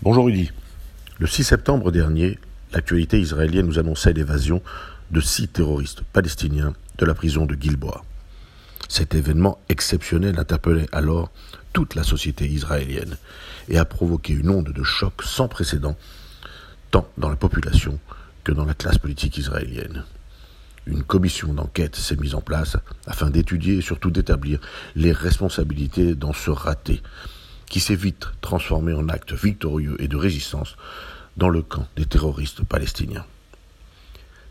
Bonjour Rudy. Le 6 septembre dernier, l'actualité israélienne nous annonçait l'évasion de six terroristes palestiniens de la prison de Gilboa. Cet événement exceptionnel interpellait alors toute la société israélienne et a provoqué une onde de choc sans précédent, tant dans la population que dans la classe politique israélienne. Une commission d'enquête s'est mise en place afin d'étudier et surtout d'établir les responsabilités dans ce raté qui s'est vite transformé en acte victorieux et de résistance dans le camp des terroristes palestiniens.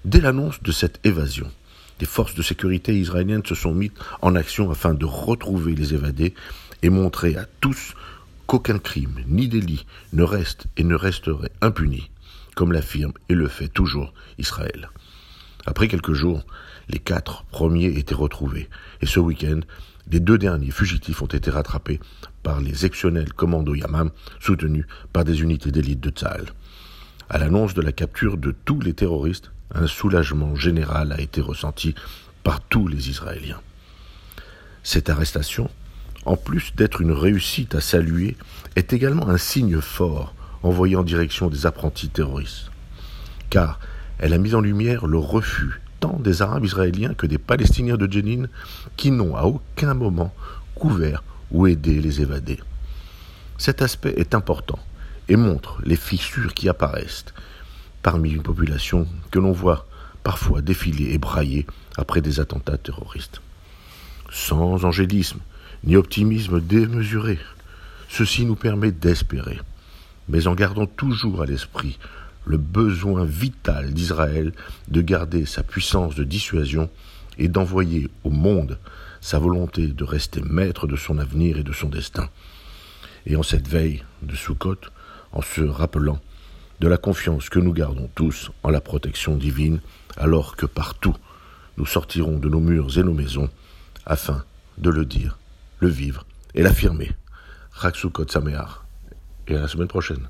Dès l'annonce de cette évasion, les forces de sécurité israéliennes se sont mises en action afin de retrouver les évadés et montrer à tous qu'aucun crime ni délit ne reste et ne resterait impuni, comme l'affirme et le fait toujours Israël. Après quelques jours, les quatre premiers étaient retrouvés, et ce week-end, les deux derniers fugitifs ont été rattrapés par les exceptionnels commandos Yamam, soutenus par des unités d'élite de Tzahal. À l'annonce de la capture de tous les terroristes, un soulagement général a été ressenti par tous les Israéliens. Cette arrestation, en plus d'être une réussite à saluer, est également un signe fort envoyé en direction des apprentis terroristes. Car elle a mis en lumière le refus tant des Arabes israéliens que des Palestiniens de Jenin qui n'ont à aucun moment couvert ou aidé les évadés. Cet aspect est important et montre les fissures qui apparaissent parmi une population que l'on voit parfois défiler et brailler après des attentats terroristes. Sans angélisme ni optimisme démesuré, ceci nous permet d'espérer, mais en gardant toujours à l'esprit le besoin vital d'Israël de garder sa puissance de dissuasion et d'envoyer au monde sa volonté de rester maître de son avenir et de son destin. Et en cette veille de Sukkot, en se rappelant de la confiance que nous gardons tous en la protection divine, alors que partout nous sortirons de nos murs et nos maisons, afin de le dire, le vivre et l'affirmer. Rak Sukkot Sameach. Et à la semaine prochaine.